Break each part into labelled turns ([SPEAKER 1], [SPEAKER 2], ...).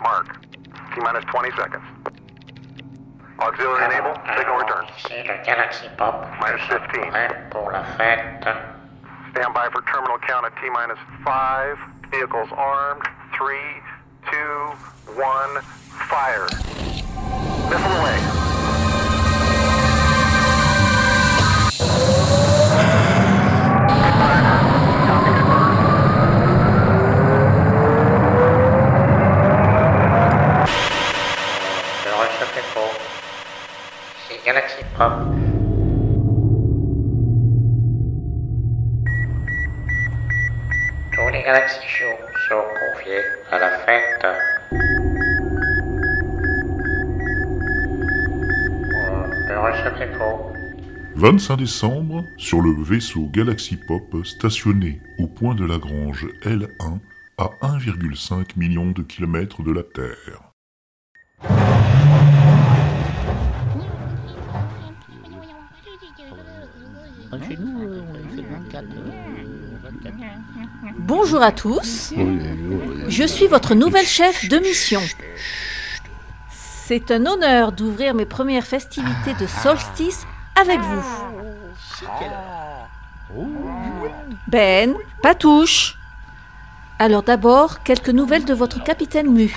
[SPEAKER 1] Mark. T minus 20 seconds. Auxiliary enable. Signal return.
[SPEAKER 2] Galaxy Pop.
[SPEAKER 1] Minus 15.
[SPEAKER 2] Prêt pour la.
[SPEAKER 1] Stand by for terminal count at T minus 5. Vehicles armed. 3, 2, 1. Fire. Missile away.
[SPEAKER 3] 25 décembre, sur le vaisseau Galaxy Pop stationné au point de Lagrange L1 à 1,5 million de kilomètres de la Terre.
[SPEAKER 4] Nous, euh, 24.
[SPEAKER 5] Bonjour à tous. Je suis votre nouvelle chef de mission. C'est un honneur d'ouvrir mes premières festivités de solstice avec vous. Ben, Patouche. Alors d'abord, quelques nouvelles de votre capitaine Mu.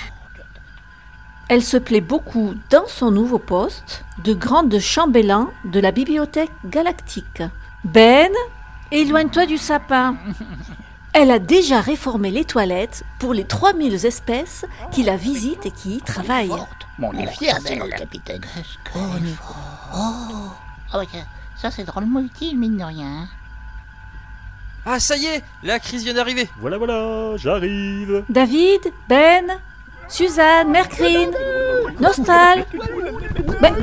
[SPEAKER 5] Elle se plaît beaucoup dans son nouveau poste de grande chambellan de la bibliothèque galactique. Ben, éloigne-toi du sapin. Elle a déjà réformé les toilettes pour les 3000 espèces qui la visitent et qui y travaillent.
[SPEAKER 4] Bon, on est fiers d'elle, notre capitaine. Oh, on est... Oh Ah ça c'est drôlement utile, mine de rien.
[SPEAKER 6] Ah, ça y est, la crise vient d'arriver.
[SPEAKER 7] Voilà, voilà, j'arrive.
[SPEAKER 5] David, Ben, Suzanne, Mercrine, Nostal. Ben-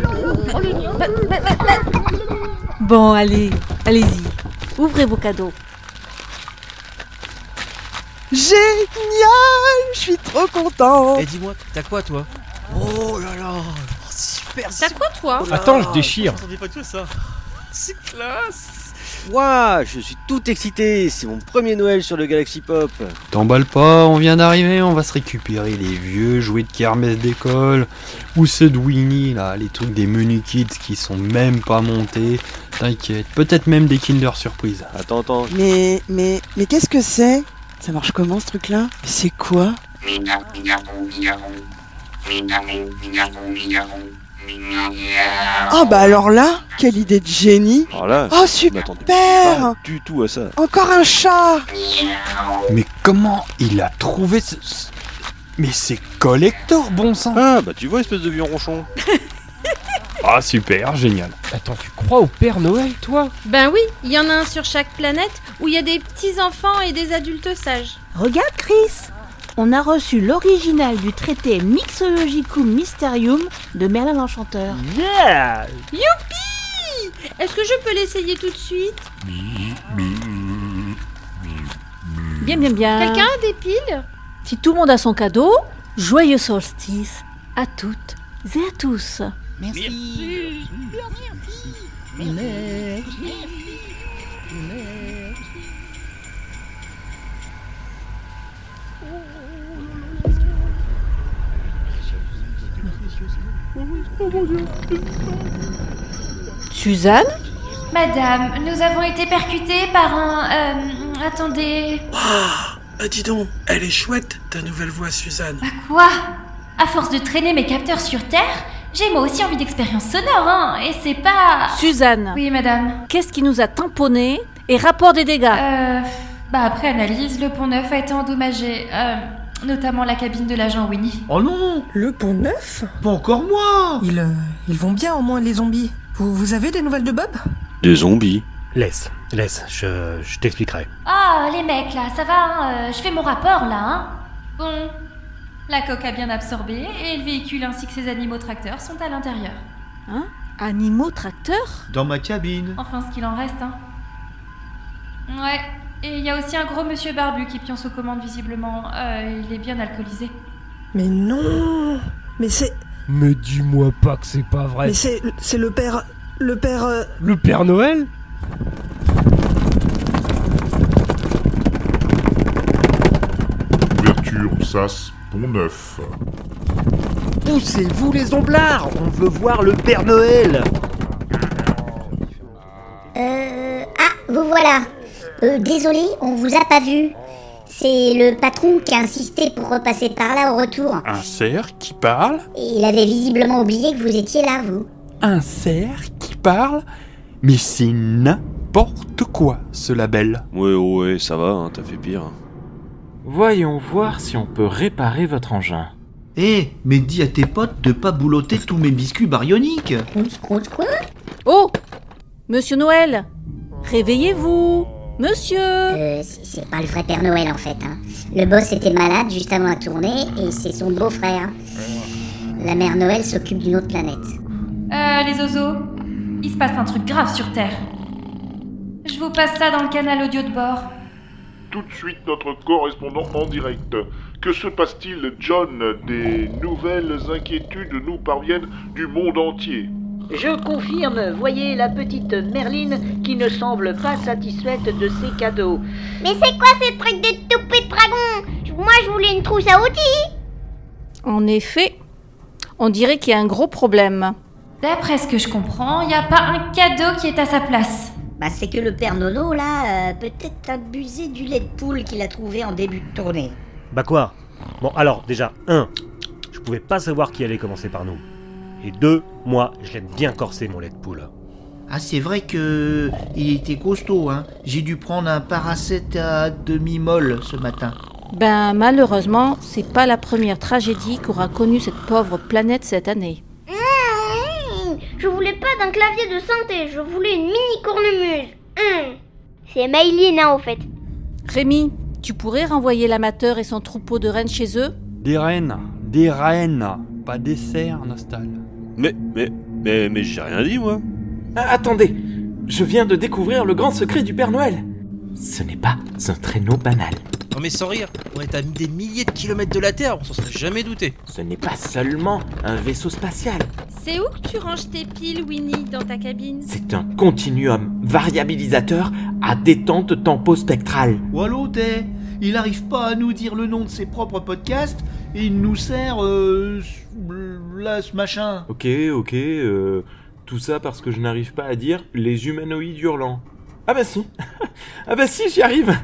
[SPEAKER 5] Ben- Ben- Bon, allez, allez-y. Ouvrez vos cadeaux.
[SPEAKER 8] Génial Je suis trop content
[SPEAKER 6] Eh, dis-moi, t'as quoi toi? Oh là là, oh, c'est super.
[SPEAKER 9] T'as quoi toi?
[SPEAKER 7] Attends, je déchire.
[SPEAKER 6] Pas que ça. C'est classe.
[SPEAKER 8] Waouh Je suis tout excité C'est mon premier Noël sur le Galaxy Pop
[SPEAKER 10] T'emballe pas, on vient d'arriver, on va se récupérer les vieux jouets de kermesse d'école, ou ceux de Winnie, là, les trucs des menus kids qui sont même pas montés. T'inquiète, peut-être même des Kinder Surprise.
[SPEAKER 8] Attends, attends.
[SPEAKER 11] Mais, mais, mais qu'est-ce que c'est? Ça marche comment ce truc-là? C'est quoi? Ah bah alors là, quelle idée de génie!
[SPEAKER 8] Alors là,
[SPEAKER 11] Oh
[SPEAKER 8] je m'attendais
[SPEAKER 11] super!
[SPEAKER 8] pas du tout à ça.
[SPEAKER 11] Encore un chat!
[SPEAKER 10] Mais comment il a trouvé ce... ce- Mais c'est collector, bon sang!
[SPEAKER 8] Ah bah tu vois, espèce de vieux ronchon.
[SPEAKER 10] Ah super, génial.
[SPEAKER 7] Attends, tu crois au Père Noël, toi?
[SPEAKER 9] Ben oui, il y en a un sur chaque planète où il y a des petits enfants et des adultes sages.
[SPEAKER 12] Regarde Chris On a reçu l'original du traité Mixologicum Mysterium de Merlin l'Enchanteur.
[SPEAKER 7] Yeah
[SPEAKER 9] Youpi Est-ce que je peux l'essayer tout de suite?
[SPEAKER 5] Bien, bien, bien.
[SPEAKER 9] Quelqu'un a des piles?
[SPEAKER 5] Si tout le monde a son cadeau, joyeux solstice à toutes et à tous.
[SPEAKER 4] Merci. Merci.
[SPEAKER 5] Suzanne
[SPEAKER 13] Madame, nous avons été percutés par un... euh, attendez...
[SPEAKER 14] Ah, dis donc, elle est chouette, ta nouvelle voix, Suzanne.
[SPEAKER 13] Bah quoi? À force de traîner mes capteurs sur Terre, j'ai moi aussi envie d'expérience sonore, hein, et c'est pas...
[SPEAKER 5] Suzanne
[SPEAKER 13] Oui, madame.
[SPEAKER 5] Qu'est-ce qui nous a tamponné et rapport des dégâts?
[SPEAKER 13] Euh... Bah après analyse, le pont neuf a été endommagé, euh, notamment la cabine de l'agent Winnie.
[SPEAKER 14] Oh non
[SPEAKER 11] Le pont neuf?
[SPEAKER 14] Pas encore moi
[SPEAKER 11] ils, euh, ils vont bien au moins les zombies. Vous, vous avez des nouvelles de Bob?
[SPEAKER 8] Des zombies.
[SPEAKER 7] Laisse, laisse, je, je t'expliquerai.
[SPEAKER 13] Ah, les mecs, là, ça va, hein, euh, je fais mon rapport, là, hein Bon, la coque a bien absorbé, et le véhicule ainsi que ses animaux tracteurs sont à l'intérieur.
[SPEAKER 5] Hein? Animaux tracteurs?
[SPEAKER 14] Dans ma cabine.
[SPEAKER 13] Enfin, ce qu'il en reste, hein. Ouais, et il y a aussi un gros monsieur barbu qui pionce aux commandes, visiblement. Euh, il est bien alcoolisé.
[SPEAKER 11] Mais non Mais c'est.
[SPEAKER 7] Mais dis-moi pas que c'est pas vrai.
[SPEAKER 11] Mais c'est. C'est le père. Le père. euh,
[SPEAKER 7] Le Père Noël?
[SPEAKER 3] Ouverture SAS Pont Neuf.
[SPEAKER 7] Poussez-vous les omblards On veut voir le Père Noël
[SPEAKER 15] Euh. Ah, vous voilà. Euh, désolé, on vous a pas vu. C'est le patron qui a insisté pour repasser par là au retour.
[SPEAKER 10] Un cerf qui parle
[SPEAKER 15] Et il avait visiblement oublié que vous étiez là, vous.
[SPEAKER 10] Un cerf qui parle Mais c'est n'importe quoi, ce label.
[SPEAKER 8] Ouais, ouais, ça va, hein, t'as fait pire.
[SPEAKER 16] Voyons voir si on peut réparer votre engin.
[SPEAKER 6] Eh, mais dis à tes potes de pas boulotter tous mes biscuits baryoniques.
[SPEAKER 15] quoi?
[SPEAKER 5] Oh Monsieur Noël Réveillez-vous Monsieur
[SPEAKER 15] Euh, c'est c'est pas le vrai Père Noël en fait. Hein. Le boss était malade juste avant la tournée et c'est son beau-frère. La mère Noël s'occupe d'une autre planète.
[SPEAKER 13] Euh, les oiseaux, il se passe un truc grave sur Terre. Je vous passe ça dans le canal audio de bord.
[SPEAKER 3] Tout de suite notre correspondant en direct. Que se passe-t-il, John? Des nouvelles inquiétudes nous parviennent du monde entier.
[SPEAKER 17] Je confirme, voyez la petite Merline qui ne semble pas satisfaite de ses cadeaux.
[SPEAKER 18] Mais c'est quoi ces trucs de toupet de dragon? Moi je voulais une trousse à outils
[SPEAKER 5] En effet, on dirait qu'il y a un gros problème.
[SPEAKER 13] D'après ce que je comprends, il n'y a pas un cadeau qui est à sa place.
[SPEAKER 15] Bah c'est que le Père Nono là, euh, peut-être abusé du lait de poule qu'il a trouvé en début de tournée.
[SPEAKER 7] Bah quoi? Bon alors, déjà, un, je pouvais pas savoir qui allait commencer par nous. Et deux, moi, je l'aime bien corser mon lait de poule.
[SPEAKER 6] Ah, c'est vrai que il était costaud, hein. J'ai dû prendre un paracet à demi-molle ce matin.
[SPEAKER 5] Ben malheureusement, c'est pas la première tragédie qu'aura connue cette pauvre planète cette année.
[SPEAKER 18] Je voulais pas d'un clavier de synthé, je voulais une mini cornemuse. Mmh. C'est Maïline, hein, au fait.
[SPEAKER 5] Rémi, tu pourrais renvoyer l'amateur et son troupeau de rennes chez eux?
[SPEAKER 10] Des rennes, des rennes, pas des cerfs, Nostal.
[SPEAKER 8] Mais, mais, mais, mais j'ai rien dit, moi.
[SPEAKER 16] Ah, attendez, je viens de découvrir le grand secret du Père Noël. Ce n'est pas un traîneau banal.
[SPEAKER 6] Non mais sans rire, on est à des milliers de kilomètres de la Terre, on s'en serait jamais douté.
[SPEAKER 16] Ce n'est pas seulement un vaisseau spatial.
[SPEAKER 9] C'est où que tu ranges tes piles, Winnie, dans ta cabine
[SPEAKER 16] C'est un continuum variabilisateur à détente tempo-spectrale.
[SPEAKER 6] Wallo, t'es Il arrive pas à nous dire le nom de ses propres podcasts et il nous sert euh, là ce machin.
[SPEAKER 16] Ok, ok, euh, tout ça parce que je n'arrive pas à dire les humanoïdes hurlants. Ah bah si Ah bah si, j'y arrive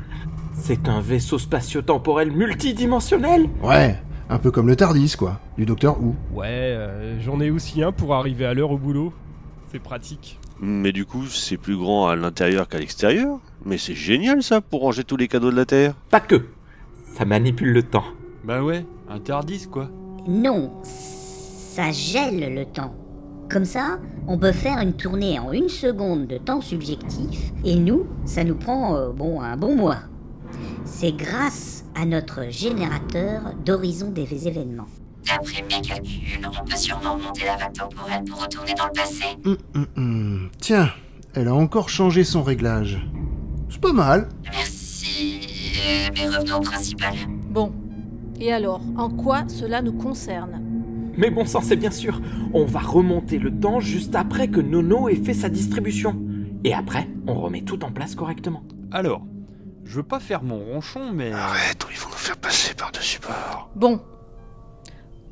[SPEAKER 16] C'est un vaisseau spatio-temporel multidimensionnel
[SPEAKER 19] Ouais, un peu comme le Tardis, quoi, du Docteur Who.
[SPEAKER 7] Ouais, euh, j'en ai aussi un pour arriver à l'heure au boulot. C'est pratique.
[SPEAKER 8] Mais du coup, c'est plus grand à l'intérieur qu'à l'extérieur. Mais c'est génial ça pour ranger tous les cadeaux de la Terre.
[SPEAKER 16] Pas que Ça manipule le temps.
[SPEAKER 10] Bah ouais, un Tardis quoi.
[SPEAKER 15] Non, ça gèle le temps. Comme ça, on peut faire une tournée en une seconde de temps subjectif, et nous, ça nous prend, euh, bon, un bon mois. C'est grâce à notre générateur d'horizon des événements.
[SPEAKER 20] D'après mes calculs, on peut sûrement monter la vague temporelle pour retourner dans le passé.
[SPEAKER 19] Hum, hum, hum. Tiens, elle a encore changé son réglage. C'est pas mal.
[SPEAKER 20] Merci, euh, mais revenons au principal.
[SPEAKER 5] Bon. Et alors, en quoi cela nous concerne?
[SPEAKER 16] Mais bon sang, c'est bien sûr, on va remonter le temps juste après que Nono ait fait sa distribution. Et après, on remet tout en place correctement.
[SPEAKER 10] Alors, je veux pas faire mon ronchon, mais.
[SPEAKER 8] Arrête, ils vont nous faire passer par-dessus bord.
[SPEAKER 5] Bon.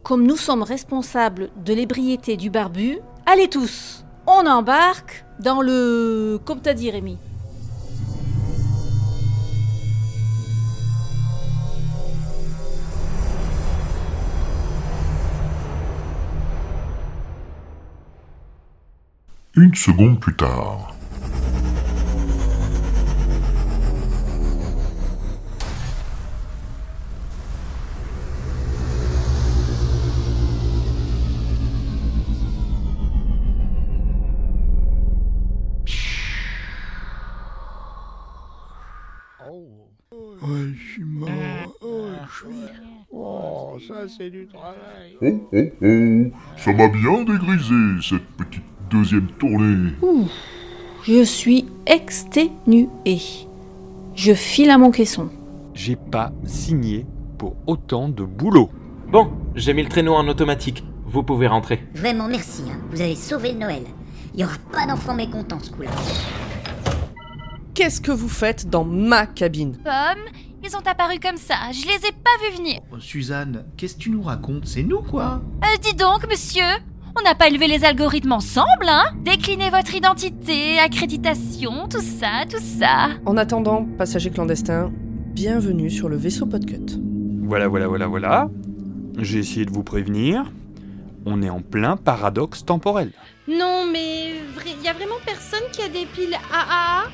[SPEAKER 5] Comme nous sommes responsables de l'ébriété du barbu, allez tous On embarque dans le... Comme t'as dit Rémi.
[SPEAKER 3] Une seconde plus tard.
[SPEAKER 19] Ouais, je suis mort. Oh, je suis... Oh, ça c'est du travail.
[SPEAKER 3] Oh oh oh, ça m'a bien dégrisé cette petite deuxième tournée.
[SPEAKER 5] Ouh, je suis exténué. Je file à mon caisson.
[SPEAKER 10] J'ai pas signé pour autant de boulot.
[SPEAKER 16] Bon, j'ai mis le traîneau en automatique. Vous pouvez rentrer.
[SPEAKER 15] Vraiment merci, hein. vous avez sauvé le Noël. Il y aura pas d'enfants mécontents ce coup-là.
[SPEAKER 21] Qu'est-ce que vous faites dans ma cabine
[SPEAKER 13] Pomme, ils ont apparu comme ça, je les ai pas vus venir.
[SPEAKER 6] Oh, Suzanne, qu'est-ce que tu nous racontes? C'est nous, quoi
[SPEAKER 13] Euh, dis donc, monsieur, on n'a pas élevé les algorithmes ensemble, hein? Déclinez votre identité, accréditation, tout ça, tout ça.
[SPEAKER 21] En attendant, passagers clandestins, bienvenue sur le vaisseau Podcut.
[SPEAKER 10] Voilà, voilà, voilà, voilà. J'ai essayé de vous prévenir. On est en plein paradoxe temporel.
[SPEAKER 9] Non, mais il y a vraiment personne qui a des piles AA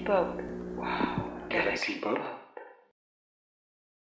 [SPEAKER 22] Galaxy Pop,
[SPEAKER 23] Galaxy Pop,